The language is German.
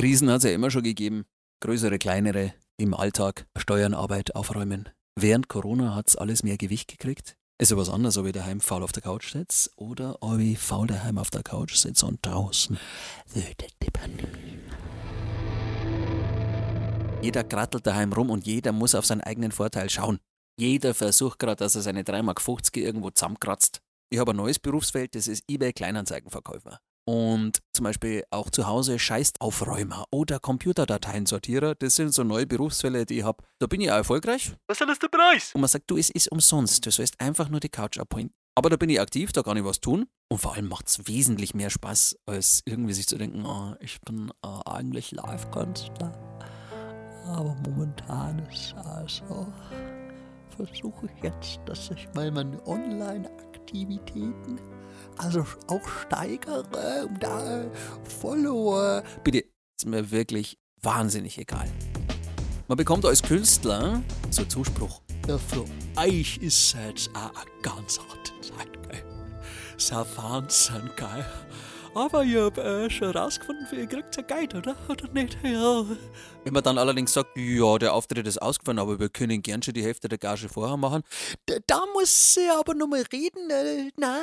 Krisen hat es ja immer schon gegeben. Größere, kleinere im Alltag. Steuern, Arbeit, Aufräumen. Während Corona hat es alles mehr Gewicht gekriegt. Ist ja was anderes, ob ich daheim faul auf der Couch sitze oder ob ich faul daheim auf der Couch sitze und draußen wütet die Pandemie. Jeder krattelt daheim rum und jeder muss auf seinen eigenen Vorteil schauen. Jeder versucht gerade, dass er seine 3,50 Mark irgendwo zusammenkratzt. Ich habe ein neues Berufsfeld, das ist eBay Kleinanzeigenverkäufer. Und zum Beispiel auch zu Hause Scheißaufräumer oder Computerdateiensortierer. Das sind so neue Berufsfälle, die ich habe. Da bin ich auch erfolgreich. Was ist der Preis? Und man sagt, du, es ist umsonst. Du sollst einfach nur die Couch abholen. Aber da bin ich aktiv, da kann ich was tun. Und vor allem macht es wesentlich mehr Spaß, als irgendwie sich zu denken, oh, ich bin äh, eigentlich Live-Künstler. Aber momentan ist also, versuche ich jetzt, dass ich mal meine Online-Aktivitäten also auch steigere, da Follower. Bitte, ist mir wirklich wahnsinnig egal. Man bekommt als Künstler so Zuspruch. Ja, für euch ist jetzt auch eine ganz harte Zeit, gell? So Wahnsinn, geil. Aber ich hab äh, schon rausgefunden, ihr kriegt ja Geld, oder? Oder nicht? Ja. Wenn man dann allerdings sagt, ja, der Auftritt ist ausgefallen, aber wir können gern schon die Hälfte der Gage vorher machen, da, da muss sie aber nochmal reden. Äh, nein.